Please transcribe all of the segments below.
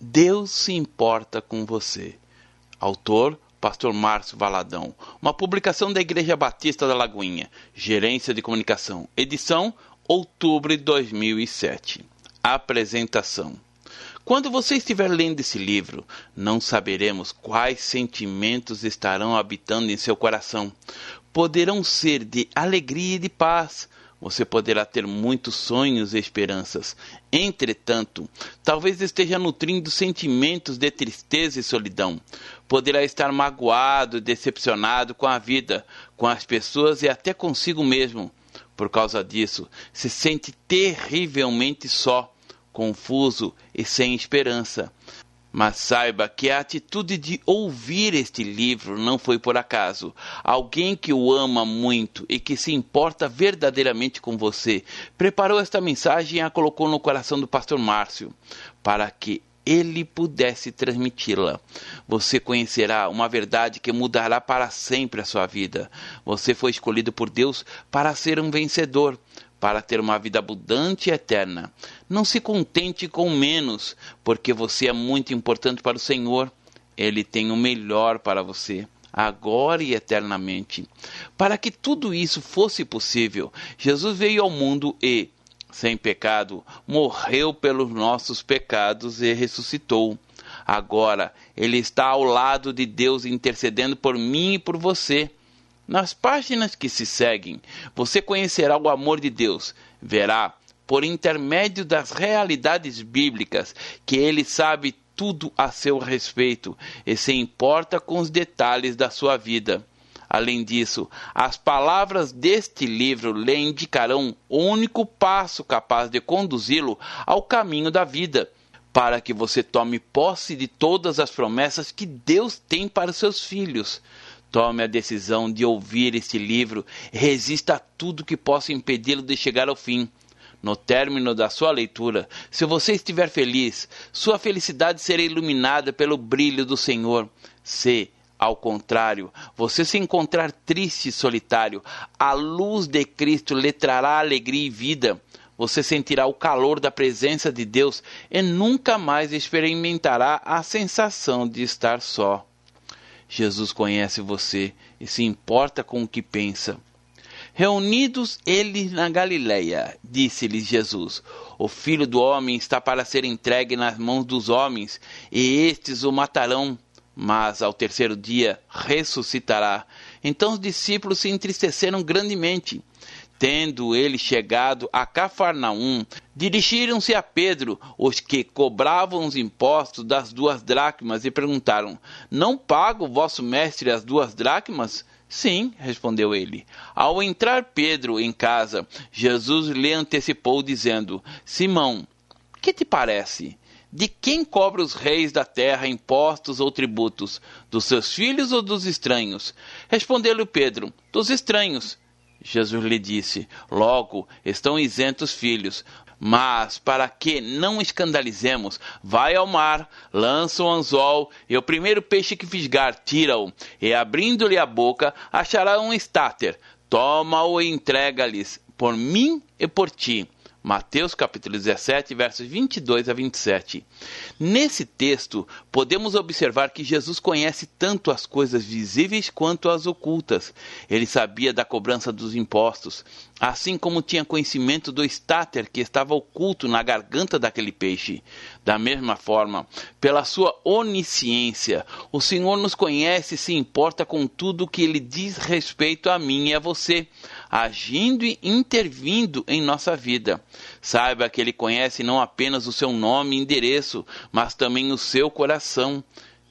Deus se importa com você. Autor Pastor Márcio Valadão. Uma publicação da Igreja Batista da Lagoinha. Gerência de Comunicação. Edição outubro de 2007. Apresentação. Quando você estiver lendo esse livro, não saberemos quais sentimentos estarão habitando em seu coração. Poderão ser de alegria e de paz, você poderá ter muitos sonhos e esperanças. Entretanto, talvez esteja nutrindo sentimentos de tristeza e solidão. Poderá estar magoado decepcionado com a vida, com as pessoas e até consigo mesmo. Por causa disso, se sente terrivelmente só, confuso e sem esperança. Mas saiba que a atitude de ouvir este livro não foi por acaso. Alguém que o ama muito e que se importa verdadeiramente com você preparou esta mensagem e a colocou no coração do pastor Márcio para que ele pudesse transmiti-la. Você conhecerá uma verdade que mudará para sempre a sua vida. Você foi escolhido por Deus para ser um vencedor para ter uma vida abundante e eterna. Não se contente com menos, porque você é muito importante para o Senhor. Ele tem o melhor para você, agora e eternamente. Para que tudo isso fosse possível, Jesus veio ao mundo e, sem pecado, morreu pelos nossos pecados e ressuscitou. Agora, ele está ao lado de Deus intercedendo por mim e por você. Nas páginas que se seguem, você conhecerá o amor de Deus, verá, por intermédio das realidades bíblicas, que ele sabe tudo a seu respeito e se importa com os detalhes da sua vida. Além disso, as palavras deste livro lhe indicarão o único passo capaz de conduzi-lo ao caminho da vida, para que você tome posse de todas as promessas que Deus tem para seus filhos. Tome a decisão de ouvir este livro resista a tudo que possa impedi-lo de chegar ao fim. No término da sua leitura, se você estiver feliz, sua felicidade será iluminada pelo brilho do Senhor. Se, ao contrário, você se encontrar triste e solitário, a luz de Cristo lhe trará alegria e vida. Você sentirá o calor da presença de Deus e nunca mais experimentará a sensação de estar só. Jesus conhece você e se importa com o que pensa. Reunidos eles na Galileia, disse-lhes Jesus: O filho do homem está para ser entregue nas mãos dos homens, e estes o matarão, mas ao terceiro dia ressuscitará. Então os discípulos se entristeceram grandemente. Tendo ele chegado a Cafarnaum, dirigiram-se a Pedro, os que cobravam os impostos das duas dracmas, e perguntaram: Não paga o vosso mestre as duas dracmas? Sim, respondeu ele. Ao entrar Pedro em casa, Jesus lhe antecipou, dizendo: Simão, que te parece? De quem cobra os reis da terra impostos ou tributos? Dos seus filhos ou dos estranhos? Respondeu-lhe Pedro: Dos estranhos. Jesus lhe disse: Logo estão isentos filhos. Mas, para que não escandalizemos, vai ao mar, lança o anzol, e o primeiro peixe que fisgar, tira-o, e abrindo-lhe a boca, achará um estáter. Toma-o e entrega-lhes, por mim e por ti. Mateus capítulo 17, versos 22 a 27. Nesse texto, podemos observar que Jesus conhece tanto as coisas visíveis quanto as ocultas. Ele sabia da cobrança dos impostos, assim como tinha conhecimento do estáter que estava oculto na garganta daquele peixe. Da mesma forma, pela sua onisciência, o Senhor nos conhece e se importa com tudo que ele diz respeito a mim e a você agindo e intervindo em nossa vida. Saiba que Ele conhece não apenas o seu nome e endereço, mas também o seu coração.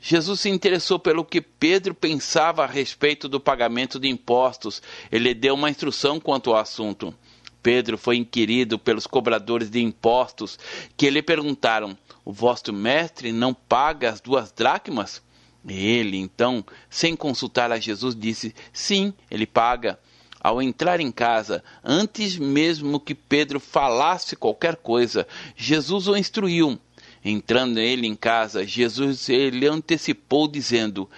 Jesus se interessou pelo que Pedro pensava a respeito do pagamento de impostos. Ele deu uma instrução quanto ao assunto. Pedro foi inquirido pelos cobradores de impostos, que lhe perguntaram: O vosso mestre não paga as duas dracmas? Ele, então, sem consultar a Jesus, disse: Sim, ele paga. Ao entrar em casa, antes mesmo que Pedro falasse qualquer coisa, Jesus o instruiu. Entrando ele em casa, Jesus ele antecipou dizendo: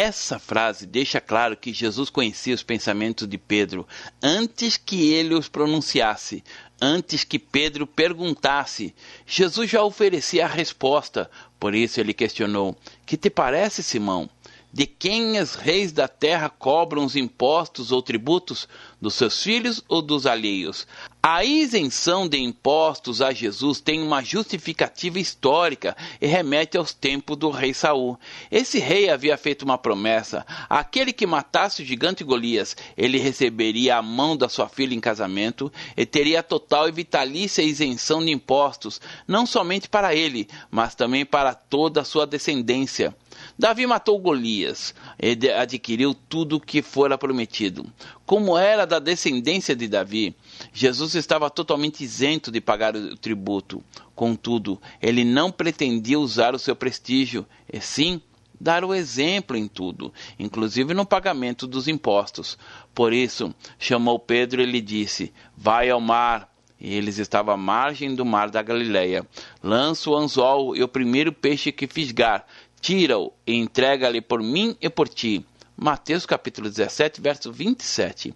essa frase deixa claro que Jesus conhecia os pensamentos de Pedro antes que ele os pronunciasse. antes que Pedro perguntasse. Jesus já oferecia a resposta, por isso ele questionou: Que te parece, Simão? De quem os reis da terra cobram os impostos ou tributos? Dos seus filhos ou dos alheios? A isenção de impostos a Jesus tem uma justificativa histórica e remete aos tempos do rei Saul. Esse rei havia feito uma promessa: aquele que matasse o gigante Golias, ele receberia a mão da sua filha em casamento e teria total e vitalícia isenção de impostos, não somente para ele, mas também para toda a sua descendência. Davi matou Golias e adquiriu tudo o que fora prometido. Como era da descendência de Davi, Jesus estava totalmente isento de pagar o tributo. Contudo, ele não pretendia usar o seu prestígio, e sim dar o exemplo em tudo, inclusive no pagamento dos impostos. Por isso, chamou Pedro e lhe disse: Vai ao mar. E eles estavam à margem do mar da Galileia. Lança o anzol e o primeiro peixe que fisgar, tira-o e entrega-lhe por mim e por ti. Mateus capítulo 17, verso 27.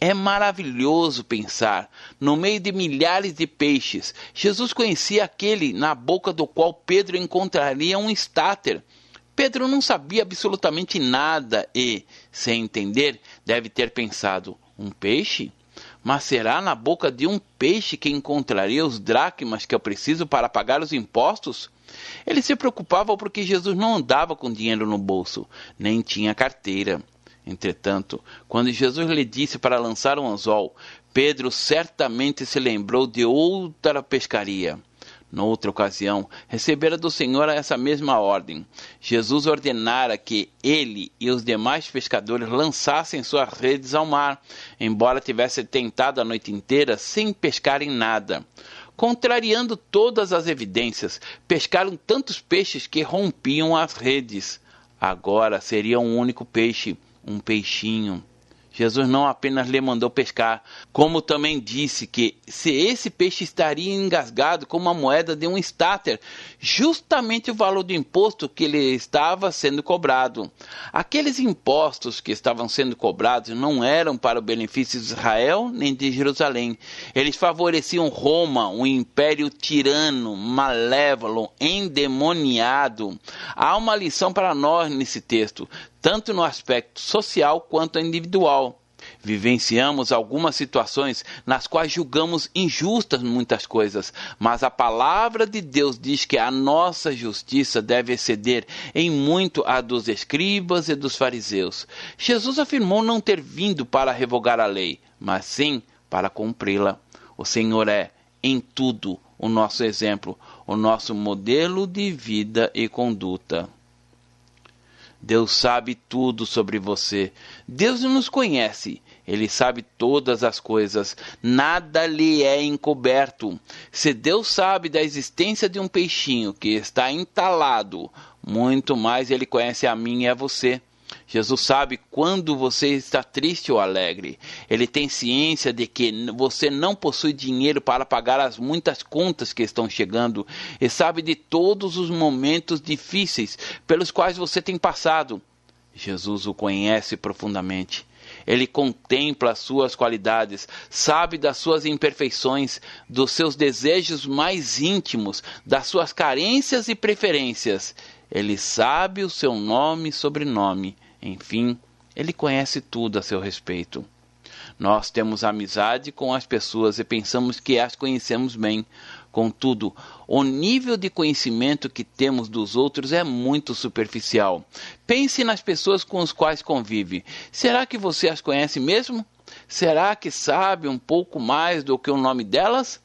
É maravilhoso pensar, no meio de milhares de peixes, Jesus conhecia aquele na boca do qual Pedro encontraria um estáter. Pedro não sabia absolutamente nada e, sem entender, deve ter pensado: um peixe? Mas será na boca de um peixe que encontraria os dracmas que eu preciso para pagar os impostos? Ele se preocupava porque Jesus não andava com dinheiro no bolso, nem tinha carteira. Entretanto, quando Jesus lhe disse para lançar um anzol, Pedro certamente se lembrou de outra pescaria. Noutra ocasião, recebera do Senhor essa mesma ordem. Jesus ordenara que ele e os demais pescadores lançassem suas redes ao mar, embora tivesse tentado a noite inteira sem pescarem nada. Contrariando todas as evidências, pescaram tantos peixes que rompiam as redes. Agora seria um único peixe, um peixinho. Jesus não apenas lhe mandou pescar, como também disse que se esse peixe estaria engasgado com uma moeda de um estáter, justamente o valor do imposto que lhe estava sendo cobrado. Aqueles impostos que estavam sendo cobrados não eram para o benefício de Israel nem de Jerusalém. Eles favoreciam Roma, um império tirano, malévolo, endemoniado. Há uma lição para nós nesse texto tanto no aspecto social quanto individual. Vivenciamos algumas situações nas quais julgamos injustas muitas coisas, mas a palavra de Deus diz que a nossa justiça deve exceder em muito a dos escribas e dos fariseus. Jesus afirmou não ter vindo para revogar a lei, mas sim para cumpri-la. O Senhor é, em tudo, o nosso exemplo, o nosso modelo de vida e conduta. Deus sabe tudo sobre você. Deus nos conhece. Ele sabe todas as coisas. Nada lhe é encoberto. Se Deus sabe da existência de um peixinho que está entalado, muito mais ele conhece a mim e a você. Jesus sabe quando você está triste ou alegre. Ele tem ciência de que você não possui dinheiro para pagar as muitas contas que estão chegando e sabe de todos os momentos difíceis pelos quais você tem passado. Jesus o conhece profundamente. Ele contempla as suas qualidades, sabe das suas imperfeições, dos seus desejos mais íntimos, das suas carências e preferências. Ele sabe o seu nome e sobrenome enfim, ele conhece tudo a seu respeito. Nós temos amizade com as pessoas e pensamos que as conhecemos bem. Contudo, o nível de conhecimento que temos dos outros é muito superficial. Pense nas pessoas com as quais convive. Será que você as conhece mesmo? Será que sabe um pouco mais do que o nome delas?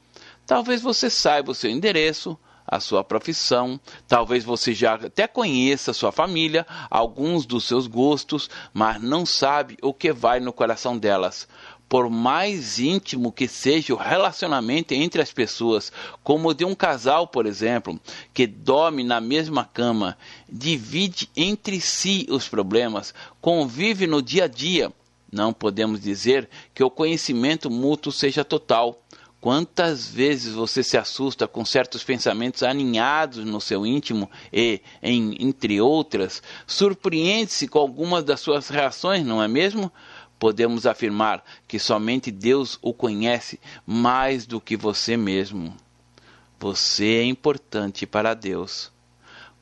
Talvez você saiba o seu endereço, a sua profissão, talvez você já até conheça sua família, alguns dos seus gostos, mas não sabe o que vai no coração delas. Por mais íntimo que seja o relacionamento entre as pessoas, como o de um casal, por exemplo, que dorme na mesma cama, divide entre si os problemas, convive no dia a dia, não podemos dizer que o conhecimento mútuo seja total Quantas vezes você se assusta com certos pensamentos aninhados no seu íntimo e, em, entre outras, surpreende-se com algumas das suas reações, não é mesmo? podemos afirmar que somente Deus o conhece mais do que você mesmo. Você é importante para Deus.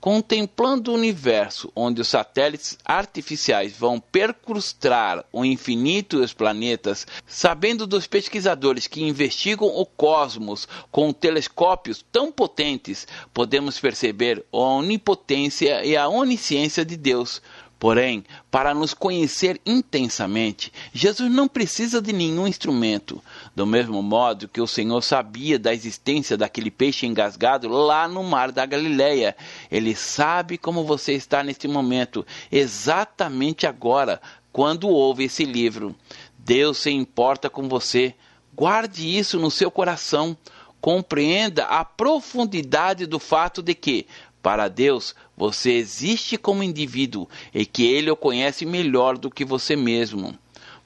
Contemplando o universo onde os satélites artificiais vão percrustar o infinito e os planetas, sabendo dos pesquisadores que investigam o cosmos com telescópios tão potentes, podemos perceber a onipotência e a onisciência de Deus, Porém, para nos conhecer intensamente, Jesus não precisa de nenhum instrumento. Do mesmo modo que o Senhor sabia da existência daquele peixe engasgado lá no mar da Galileia, ele sabe como você está neste momento, exatamente agora, quando ouve esse livro. Deus se importa com você. Guarde isso no seu coração. Compreenda a profundidade do fato de que, para Deus, você existe como indivíduo e que Ele o conhece melhor do que você mesmo.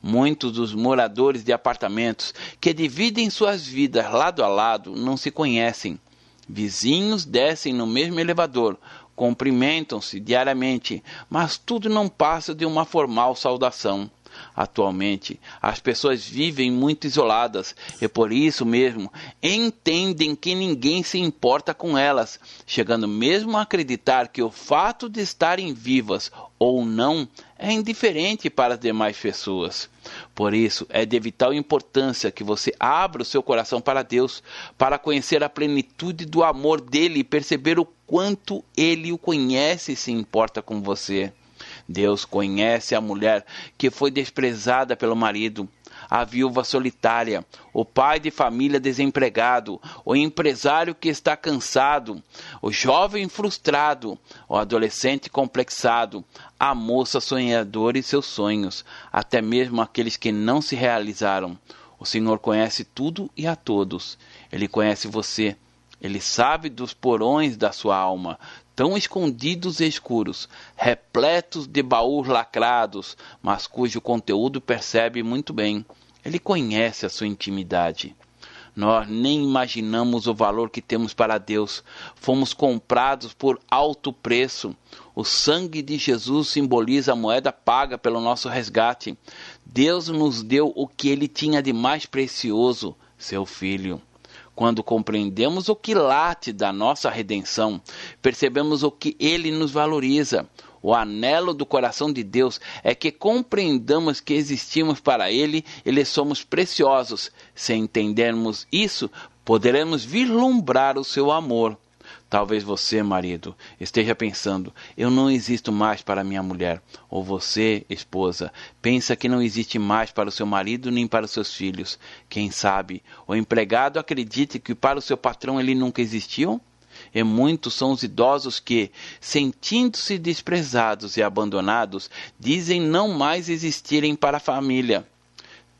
Muitos dos moradores de apartamentos que dividem suas vidas lado a lado não se conhecem. Vizinhos descem no mesmo elevador, cumprimentam-se diariamente, mas tudo não passa de uma formal saudação. Atualmente, as pessoas vivem muito isoladas e por isso mesmo entendem que ninguém se importa com elas, chegando mesmo a acreditar que o fato de estarem vivas ou não é indiferente para as demais pessoas. Por isso, é de vital importância que você abra o seu coração para Deus, para conhecer a plenitude do amor dele e perceber o quanto ele o conhece e se importa com você. Deus conhece a mulher que foi desprezada pelo marido, a viúva solitária, o pai de família desempregado, o empresário que está cansado, o jovem frustrado, o adolescente complexado, a moça sonhadora e seus sonhos, até mesmo aqueles que não se realizaram. O Senhor conhece tudo e a todos. Ele conhece você. Ele sabe dos porões da sua alma, tão escondidos e escuros, repletos de baús lacrados, mas cujo conteúdo percebe muito bem. Ele conhece a sua intimidade. Nós nem imaginamos o valor que temos para Deus. Fomos comprados por alto preço. O sangue de Jesus simboliza a moeda paga pelo nosso resgate. Deus nos deu o que ele tinha de mais precioso, seu Filho. Quando compreendemos o quilate da nossa redenção, percebemos o que ele nos valoriza. O anelo do coração de Deus é que compreendamos que existimos para Ele e lhe somos preciosos. Se entendermos isso, poderemos vislumbrar o seu amor. Talvez você, marido, esteja pensando: eu não existo mais para minha mulher. Ou você, esposa, pensa que não existe mais para o seu marido nem para os seus filhos. Quem sabe o empregado acredite que para o seu patrão ele nunca existiu? E muitos são os idosos que, sentindo-se desprezados e abandonados, dizem não mais existirem para a família.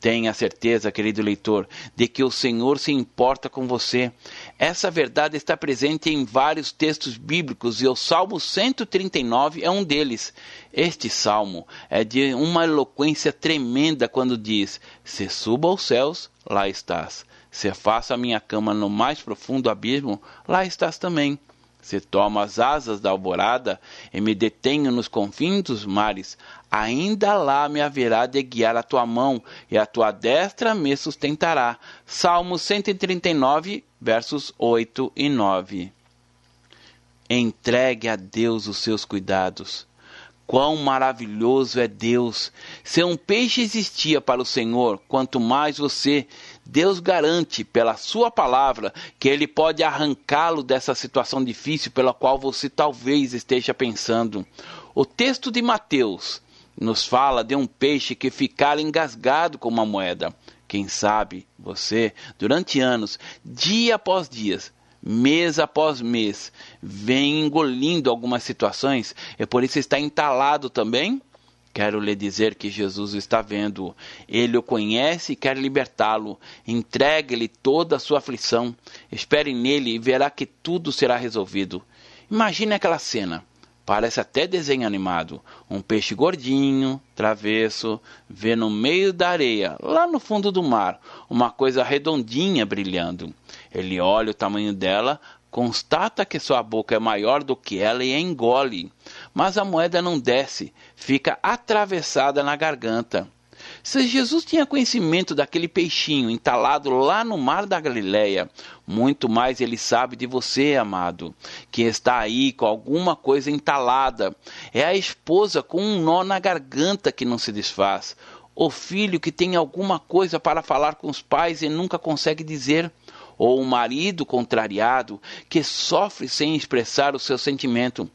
Tenha certeza, querido leitor, de que o Senhor se importa com você. Essa verdade está presente em vários textos bíblicos e o Salmo 139 é um deles. Este salmo é de uma eloquência tremenda quando diz: Se suba aos céus, lá estás. Se faça a minha cama no mais profundo abismo, lá estás também. Se tomo as asas da alvorada e me detenho nos confins dos mares, ainda lá me haverá de guiar a tua mão e a tua destra me sustentará. Salmo 139, versos 8 e 9. Entregue a Deus os seus cuidados. Quão maravilhoso é Deus! Se um peixe existia para o Senhor, quanto mais você, Deus garante pela sua palavra que ele pode arrancá-lo dessa situação difícil pela qual você talvez esteja pensando. O texto de Mateus nos fala de um peixe que ficara engasgado com uma moeda. Quem sabe você, durante anos, dia após dia, mês após mês, vem engolindo algumas situações e por isso está entalado também? Quero lhe dizer que Jesus está vendo. Ele o conhece e quer libertá-lo. Entregue-lhe toda a sua aflição. Espere nele e verá que tudo será resolvido. Imagine aquela cena. Parece até desenho animado. Um peixe gordinho, travesso, vê no meio da areia, lá no fundo do mar, uma coisa redondinha brilhando. Ele olha o tamanho dela, constata que sua boca é maior do que ela e engole. Mas a moeda não desce, fica atravessada na garganta. Se Jesus tinha conhecimento daquele peixinho entalado lá no mar da Galileia, muito mais ele sabe de você, amado, que está aí com alguma coisa entalada. É a esposa com um nó na garganta que não se desfaz. O filho que tem alguma coisa para falar com os pais e nunca consegue dizer ou um marido contrariado que sofre sem expressar o seu sentimento.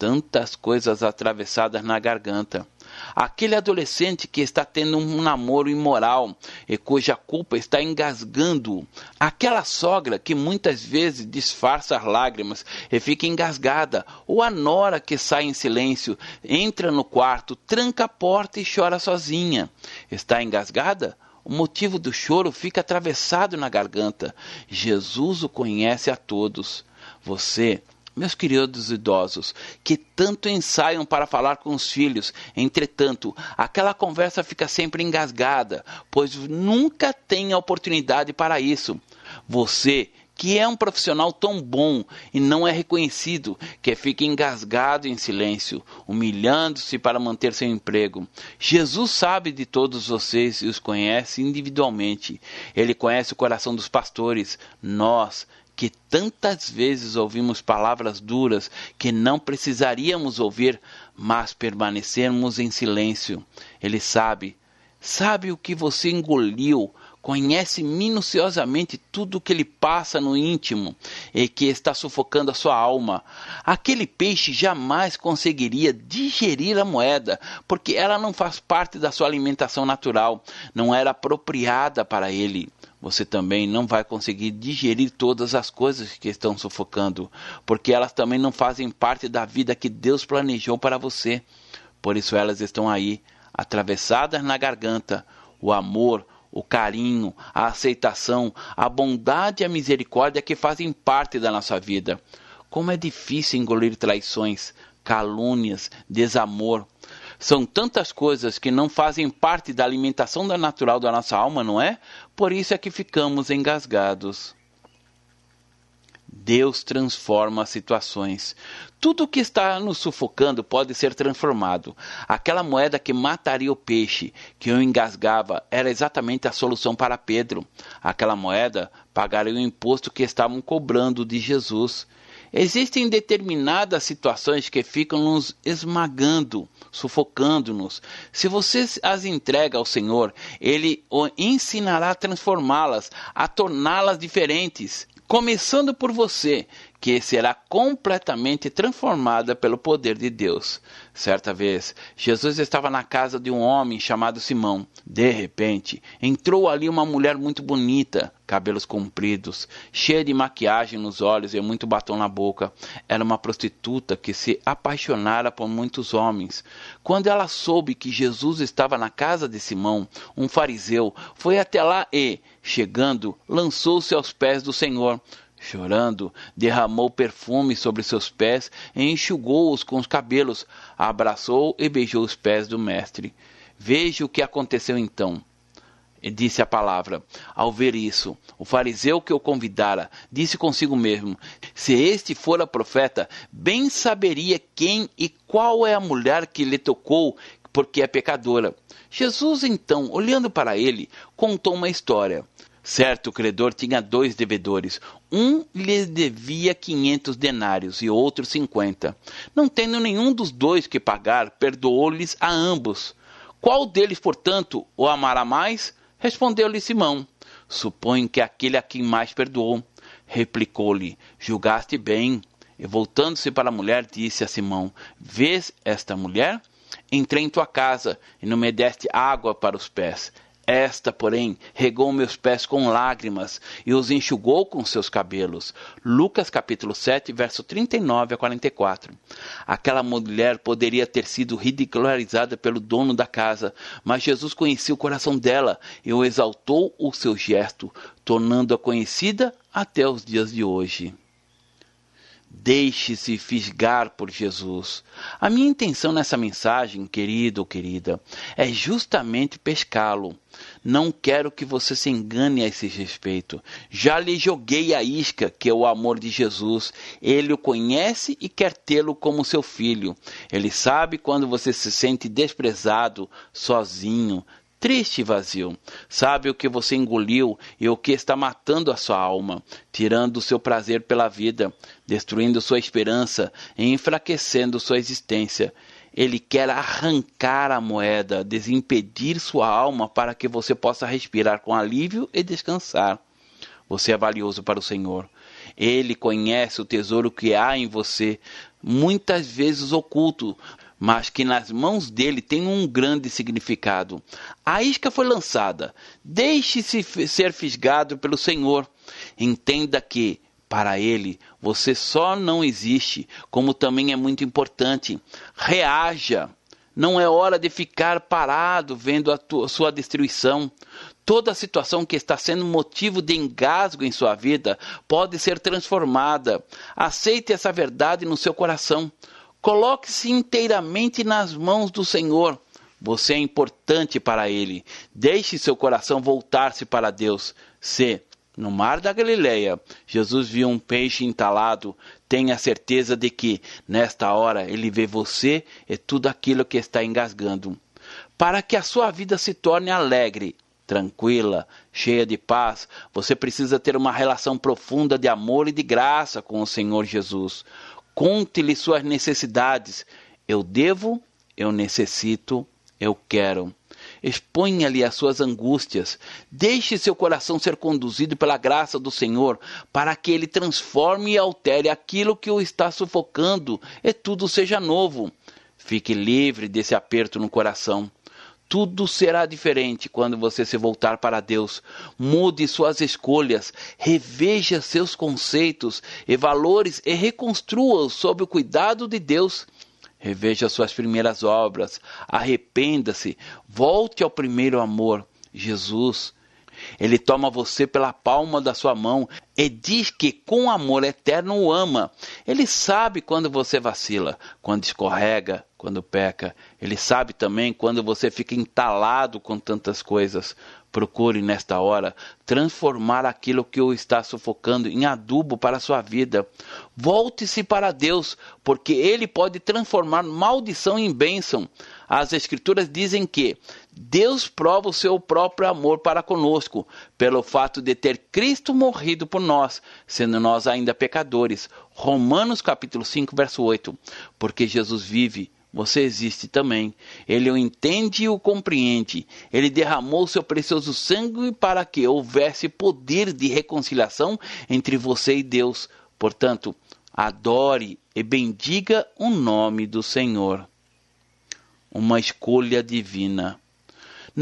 Tantas coisas atravessadas na garganta. Aquele adolescente que está tendo um namoro imoral e cuja culpa está engasgando. Aquela sogra que muitas vezes disfarça as lágrimas e fica engasgada. Ou a nora que sai em silêncio, entra no quarto, tranca a porta e chora sozinha. Está engasgada? O motivo do choro fica atravessado na garganta. Jesus o conhece a todos. Você, meus queridos idosos, que tanto ensaiam para falar com os filhos, entretanto, aquela conversa fica sempre engasgada, pois nunca tem oportunidade para isso. Você, que é um profissional tão bom e não é reconhecido, que fica engasgado em silêncio, humilhando-se para manter seu emprego. Jesus sabe de todos vocês e os conhece individualmente. Ele conhece o coração dos pastores, nós, que tantas vezes ouvimos palavras duras que não precisaríamos ouvir, mas permanecemos em silêncio. Ele sabe, sabe o que você engoliu conhece minuciosamente tudo o que lhe passa no íntimo e que está sufocando a sua alma. Aquele peixe jamais conseguiria digerir a moeda, porque ela não faz parte da sua alimentação natural, não era apropriada para ele. Você também não vai conseguir digerir todas as coisas que estão sufocando, porque elas também não fazem parte da vida que Deus planejou para você. Por isso elas estão aí, atravessadas na garganta. O amor, o carinho, a aceitação, a bondade e a misericórdia que fazem parte da nossa vida. Como é difícil engolir traições, calúnias, desamor. São tantas coisas que não fazem parte da alimentação da natural da nossa alma, não é? Por isso é que ficamos engasgados. Deus transforma situações. Tudo que está nos sufocando pode ser transformado. Aquela moeda que mataria o peixe, que o engasgava, era exatamente a solução para Pedro. Aquela moeda pagaria o imposto que estavam cobrando de Jesus. Existem determinadas situações que ficam nos esmagando, sufocando-nos. Se você as entrega ao Senhor, Ele o ensinará a transformá-las, a torná-las diferentes começando por você, que será completamente transformada pelo poder de Deus. Certa vez, Jesus estava na casa de um homem chamado Simão. De repente, entrou ali uma mulher muito bonita, cabelos compridos, cheia de maquiagem nos olhos e muito batom na boca. Era uma prostituta que se apaixonara por muitos homens. Quando ela soube que Jesus estava na casa de Simão, um fariseu, foi até lá e, chegando, lançou-se aos pés do Senhor. Chorando, derramou perfume sobre seus pés e enxugou-os com os cabelos, abraçou e beijou os pés do mestre. Veja o que aconteceu então. E disse a palavra. Ao ver isso, o fariseu que o convidara disse consigo mesmo: Se este fora profeta, bem saberia quem e qual é a mulher que lhe tocou, porque é pecadora. Jesus, então, olhando para ele, contou uma história. Certo credor tinha dois devedores. Um lhe devia quinhentos denários e outro cinquenta. Não tendo nenhum dos dois que pagar, perdoou-lhes a ambos. Qual deles, portanto, o amará mais? Respondeu-lhe Simão. Suponho que aquele a quem mais perdoou. Replicou-lhe: Julgaste bem. E voltando-se para a mulher, disse a Simão: Vês esta mulher? Entrei em tua casa e não me deste água para os pés. Esta, porém, regou meus pés com lágrimas e os enxugou com seus cabelos. Lucas capítulo 7, verso 39 a 44. Aquela mulher poderia ter sido ridicularizada pelo dono da casa, mas Jesus conhecia o coração dela e o exaltou o seu gesto, tornando-a conhecida até os dias de hoje. Deixe-se fisgar por Jesus. A minha intenção nessa mensagem, querido ou querida, é justamente pescá-lo. Não quero que você se engane a esse respeito. Já lhe joguei a isca, que é o amor de Jesus. Ele o conhece e quer tê-lo como seu filho. Ele sabe quando você se sente desprezado, sozinho, triste e vazio. Sabe o que você engoliu e o que está matando a sua alma, tirando o seu prazer pela vida, destruindo sua esperança e enfraquecendo sua existência. Ele quer arrancar a moeda, desimpedir sua alma para que você possa respirar com alívio e descansar. Você é valioso para o Senhor. Ele conhece o tesouro que há em você, muitas vezes oculto, mas que nas mãos dele tem um grande significado. A isca foi lançada. Deixe-se ser fisgado pelo Senhor. Entenda que, para ele, você só não existe, como também é muito importante. Reaja. Não é hora de ficar parado vendo a tua, sua destruição. Toda situação que está sendo motivo de engasgo em sua vida pode ser transformada. Aceite essa verdade no seu coração. Coloque-se inteiramente nas mãos do Senhor. Você é importante para Ele. Deixe seu coração voltar-se para Deus. Se, no mar da Galileia, Jesus viu um peixe entalado, tenha certeza de que, nesta hora, Ele vê você e tudo aquilo que está engasgando. Para que a sua vida se torne alegre, tranquila, cheia de paz, você precisa ter uma relação profunda de amor e de graça com o Senhor Jesus. Conte-lhe suas necessidades. Eu devo, eu necessito, eu quero. Exponha-lhe as suas angústias. Deixe seu coração ser conduzido pela graça do Senhor, para que ele transforme e altere aquilo que o está sufocando e tudo seja novo. Fique livre desse aperto no coração. Tudo será diferente quando você se voltar para Deus. Mude suas escolhas, reveja seus conceitos e valores e reconstrua-os sob o cuidado de Deus. Reveja suas primeiras obras, arrependa-se, volte ao primeiro amor, Jesus. Ele toma você pela palma da sua mão e diz que com amor eterno o ama. Ele sabe quando você vacila, quando escorrega, quando peca. Ele sabe também quando você fica entalado com tantas coisas. Procure nesta hora transformar aquilo que o está sufocando em adubo para a sua vida. Volte-se para Deus, porque Ele pode transformar maldição em bênção. As Escrituras dizem que Deus prova o seu próprio amor para conosco, pelo fato de ter Cristo morrido por nós, sendo nós ainda pecadores. Romanos capítulo 5, verso 8. Porque Jesus vive, você existe também. Ele o entende e o compreende. Ele derramou seu precioso sangue para que houvesse poder de reconciliação entre você e Deus. Portanto, adore e bendiga o nome do Senhor uma escolha divina.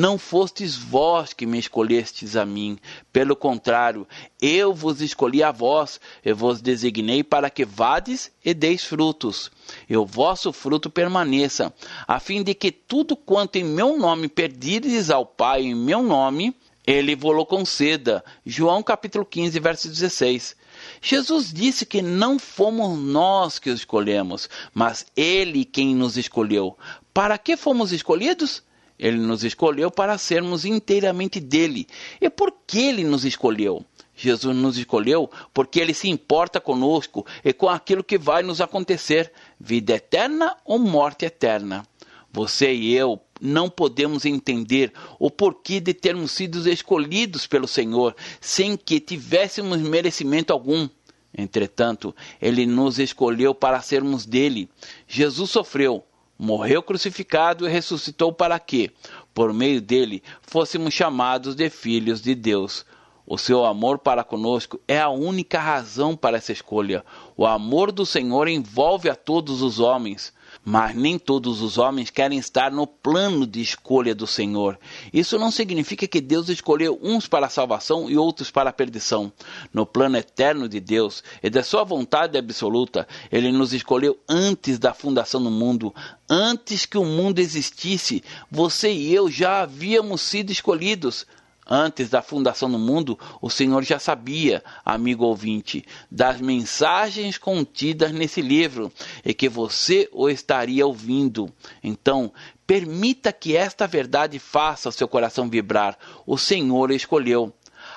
Não fostes vós que me escolhestes a mim, pelo contrário, eu vos escolhi a vós, e vos designei para que vades e deis frutos, e o vosso fruto permaneça, a fim de que tudo quanto em meu nome pedirdes ao Pai em meu nome, ele vos conceda. João capítulo 15, verso 16. Jesus disse que não fomos nós que o escolhemos, mas ele quem nos escolheu. Para que fomos escolhidos? Ele nos escolheu para sermos inteiramente dele. E por que ele nos escolheu? Jesus nos escolheu porque ele se importa conosco e com aquilo que vai nos acontecer: vida eterna ou morte eterna. Você e eu não podemos entender o porquê de termos sido escolhidos pelo Senhor sem que tivéssemos merecimento algum. Entretanto, ele nos escolheu para sermos dele. Jesus sofreu, morreu crucificado e ressuscitou para que, por meio dele, fôssemos chamados de filhos de Deus. O seu amor para conosco é a única razão para essa escolha. O amor do Senhor envolve a todos os homens. Mas nem todos os homens querem estar no plano de escolha do Senhor. Isso não significa que Deus escolheu uns para a salvação e outros para a perdição. No plano eterno de Deus e da sua vontade absoluta, ele nos escolheu antes da fundação do mundo, antes que o mundo existisse. Você e eu já havíamos sido escolhidos. Antes da fundação do mundo, o Senhor já sabia, amigo ouvinte, das mensagens contidas nesse livro e que você o estaria ouvindo. Então, permita que esta verdade faça seu coração vibrar. O Senhor escolheu.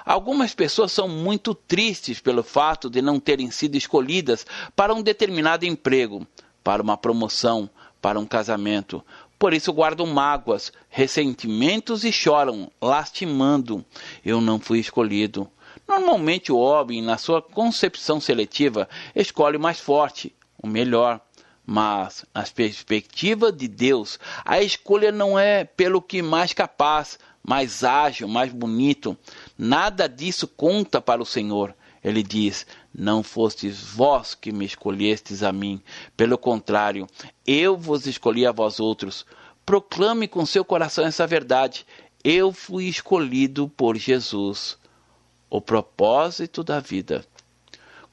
Algumas pessoas são muito tristes pelo fato de não terem sido escolhidas para um determinado emprego, para uma promoção, para um casamento, Por isso guardam mágoas, ressentimentos e choram, lastimando. Eu não fui escolhido. Normalmente o homem, na sua concepção seletiva, escolhe o mais forte, o melhor. Mas, na perspectiva de Deus, a escolha não é pelo que mais capaz, mais ágil, mais bonito. Nada disso conta para o Senhor. Ele diz: Não fostes vós que me escolhestes a mim. Pelo contrário, eu vos escolhi a vós outros. Proclame com seu coração essa verdade. Eu fui escolhido por Jesus. O propósito da vida.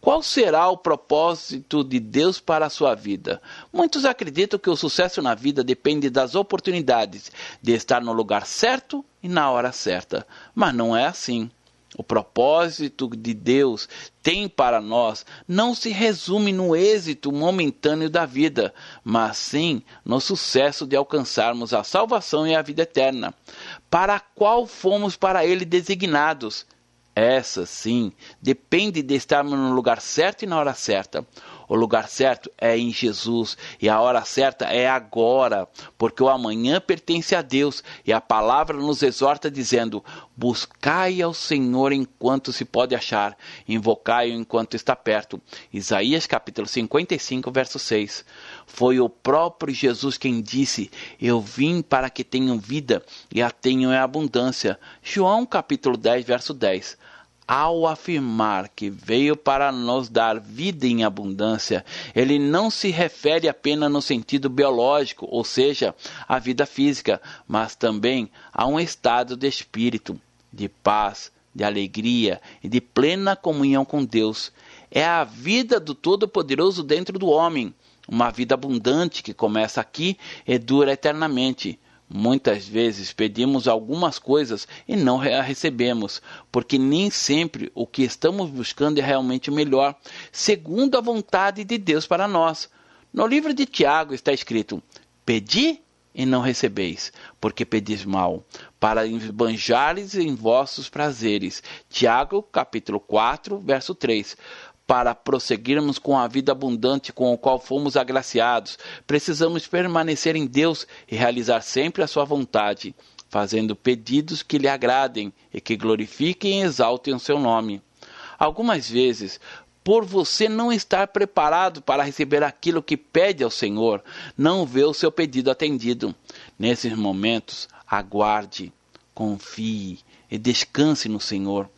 Qual será o propósito de Deus para a sua vida? Muitos acreditam que o sucesso na vida depende das oportunidades de estar no lugar certo e na hora certa. Mas não é assim. O propósito de Deus tem para nós não se resume no êxito momentâneo da vida, mas sim no sucesso de alcançarmos a salvação e a vida eterna, para a qual fomos para Ele designados. Essa, sim, depende de estarmos no lugar certo e na hora certa. O lugar certo é em Jesus e a hora certa é agora, porque o amanhã pertence a Deus e a palavra nos exorta dizendo: Buscai ao Senhor enquanto se pode achar, invocai-o enquanto está perto. Isaías capítulo 55, verso 6. Foi o próprio Jesus quem disse: Eu vim para que tenham vida e a tenham em abundância. João capítulo 10, verso 10 ao afirmar que veio para nos dar vida em abundância, ele não se refere apenas no sentido biológico, ou seja, a vida física, mas também a um estado de espírito, de paz, de alegria e de plena comunhão com Deus. É a vida do Todo-Poderoso dentro do homem, uma vida abundante que começa aqui e dura eternamente. Muitas vezes pedimos algumas coisas e não a recebemos, porque nem sempre o que estamos buscando é realmente o melhor, segundo a vontade de Deus para nós. No livro de Tiago está escrito: Pedi e não recebeis, porque pedis mal, para esbanjares em vossos prazeres. Tiago, capítulo 4, verso 3 para prosseguirmos com a vida abundante com a qual fomos agraciados, precisamos permanecer em Deus e realizar sempre a Sua vontade, fazendo pedidos que lhe agradem e que glorifiquem e exaltem o seu nome. Algumas vezes, por você não estar preparado para receber aquilo que pede ao Senhor, não vê o seu pedido atendido. Nesses momentos, aguarde, confie e descanse no Senhor.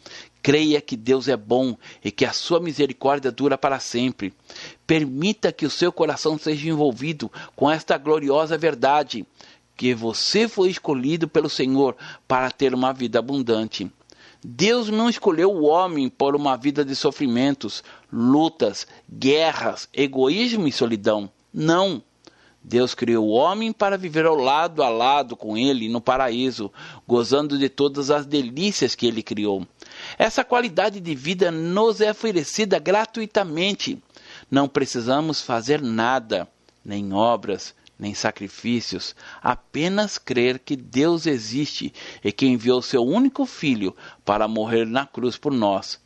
Creia que Deus é bom e que a sua misericórdia dura para sempre. Permita que o seu coração seja envolvido com esta gloriosa verdade, que você foi escolhido pelo Senhor para ter uma vida abundante. Deus não escolheu o homem por uma vida de sofrimentos, lutas, guerras, egoísmo e solidão. Não. Deus criou o homem para viver ao lado a lado com ele no paraíso, gozando de todas as delícias que ele criou. Essa qualidade de vida nos é oferecida gratuitamente. Não precisamos fazer nada, nem obras, nem sacrifícios, apenas crer que Deus existe e que enviou seu único filho para morrer na cruz por nós.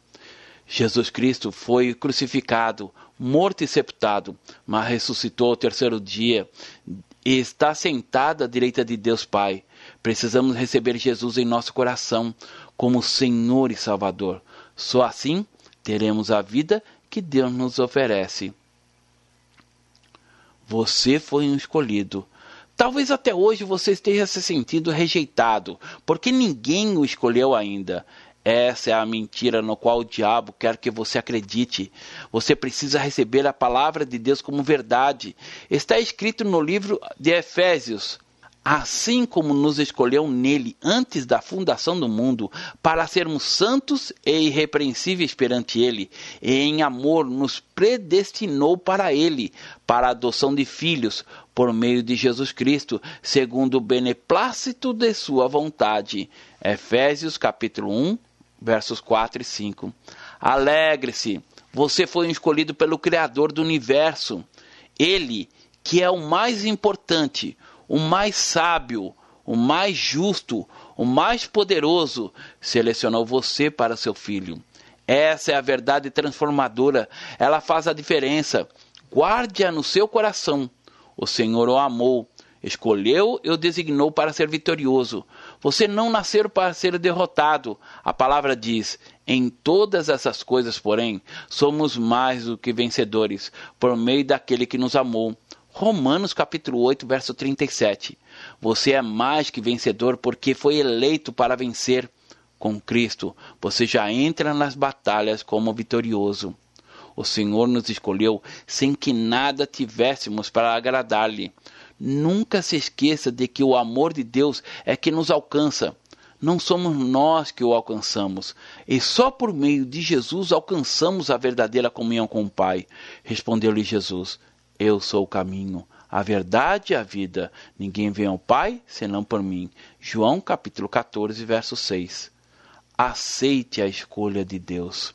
Jesus Cristo foi crucificado, morto e sepultado, mas ressuscitou ao terceiro dia e está sentado à direita de Deus Pai. Precisamos receber Jesus em nosso coração como Senhor e Salvador. Só assim teremos a vida que Deus nos oferece. Você foi um escolhido. Talvez até hoje você esteja se sentindo rejeitado, porque ninguém o escolheu ainda. Essa é a mentira no qual o diabo quer que você acredite. Você precisa receber a palavra de Deus como verdade. Está escrito no livro de Efésios, assim como nos escolheu nele antes da fundação do mundo, para sermos santos e irrepreensíveis perante ele, e em amor nos predestinou para ele, para a adoção de filhos, por meio de Jesus Cristo, segundo o beneplácito de sua vontade. Efésios capítulo 1, versos 4 e 5. Alegre-se, você foi escolhido pelo Criador do universo. Ele, que é o mais importante, o mais sábio, o mais justo, o mais poderoso, selecionou você para seu filho. Essa é a verdade transformadora. Ela faz a diferença. Guarde-a no seu coração. O Senhor o amou escolheu e o designou para ser vitorioso. Você não nasceu para ser derrotado. A palavra diz: em todas essas coisas, porém, somos mais do que vencedores, por meio daquele que nos amou. Romanos capítulo 8, verso 37. Você é mais que vencedor porque foi eleito para vencer. Com Cristo, você já entra nas batalhas como vitorioso. O Senhor nos escolheu sem que nada tivéssemos para agradar-lhe. Nunca se esqueça de que o amor de Deus é que nos alcança. Não somos nós que o alcançamos, e só por meio de Jesus alcançamos a verdadeira comunhão com o Pai. Respondeu-lhe Jesus: Eu sou o caminho, a verdade e a vida. Ninguém vem ao Pai senão por mim. João capítulo 14, verso 6. Aceite a escolha de Deus.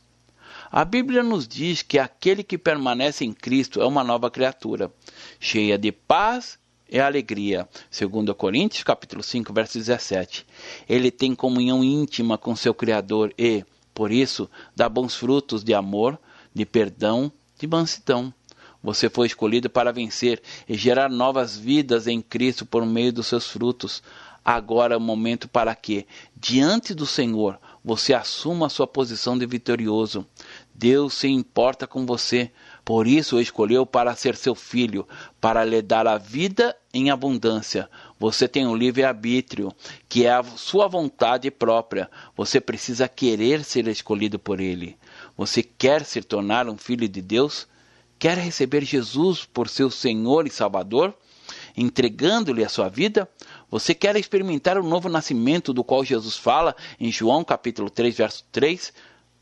A Bíblia nos diz que aquele que permanece em Cristo é uma nova criatura, cheia de paz e alegria. 2 Coríntios capítulo 5, verso 17. Ele tem comunhão íntima com seu Criador e, por isso, dá bons frutos de amor, de perdão, de mansidão. Você foi escolhido para vencer e gerar novas vidas em Cristo por meio dos seus frutos. Agora é o momento para que, diante do Senhor, você assuma a sua posição de vitorioso. Deus se importa com você, por isso o escolheu para ser seu filho, para lhe dar a vida em abundância. Você tem um livre-arbítrio, que é a sua vontade própria. Você precisa querer ser escolhido por Ele. Você quer se tornar um filho de Deus? Quer receber Jesus por seu Senhor e Salvador? Entregando-lhe a sua vida? Você quer experimentar o novo nascimento do qual Jesus fala em João capítulo 3, verso 3?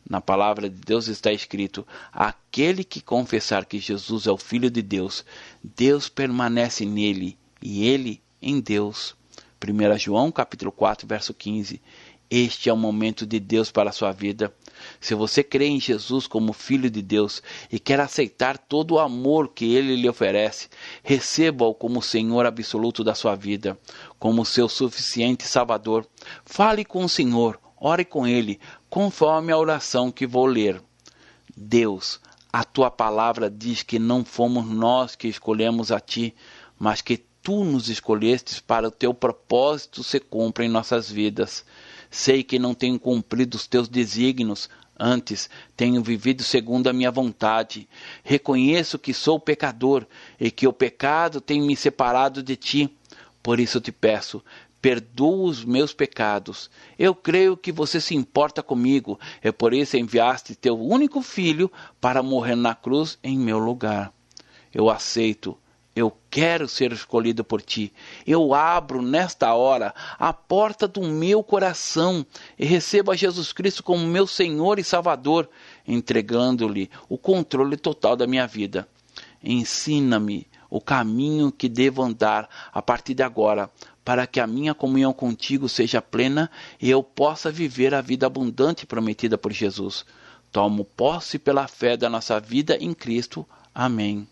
Na palavra de Deus está escrito: aquele que confessar que Jesus é o Filho de Deus, Deus permanece nele e ele em Deus. 1 João capítulo 4, verso 15. Este é o momento de Deus para a sua vida. Se você crê em Jesus como Filho de Deus e quer aceitar todo o amor que ele lhe oferece, receba-o como Senhor absoluto da sua vida, como seu suficiente Salvador. Fale com o Senhor, ore com ele, conforme a oração que vou ler. Deus, a tua palavra diz que não fomos nós que escolhemos a ti, mas que tu nos escolhestes para o teu propósito se cumpra em nossas vidas. Sei que não tenho cumprido os teus desígnios, antes tenho vivido segundo a minha vontade. Reconheço que sou pecador e que o pecado tem me separado de ti. Por isso te peço, perdoa os meus pecados. Eu creio que você se importa comigo, é por isso enviaste teu único filho para morrer na cruz em meu lugar. Eu aceito, eu quero ser escolhido por ti. Eu abro nesta hora a porta do meu coração e recebo a Jesus Cristo como meu Senhor e Salvador, entregando-lhe o controle total da minha vida. Ensina-me o caminho que devo andar a partir de agora, para que a minha comunhão contigo seja plena e eu possa viver a vida abundante prometida por Jesus. Tomo posse pela fé da nossa vida em Cristo. Amém.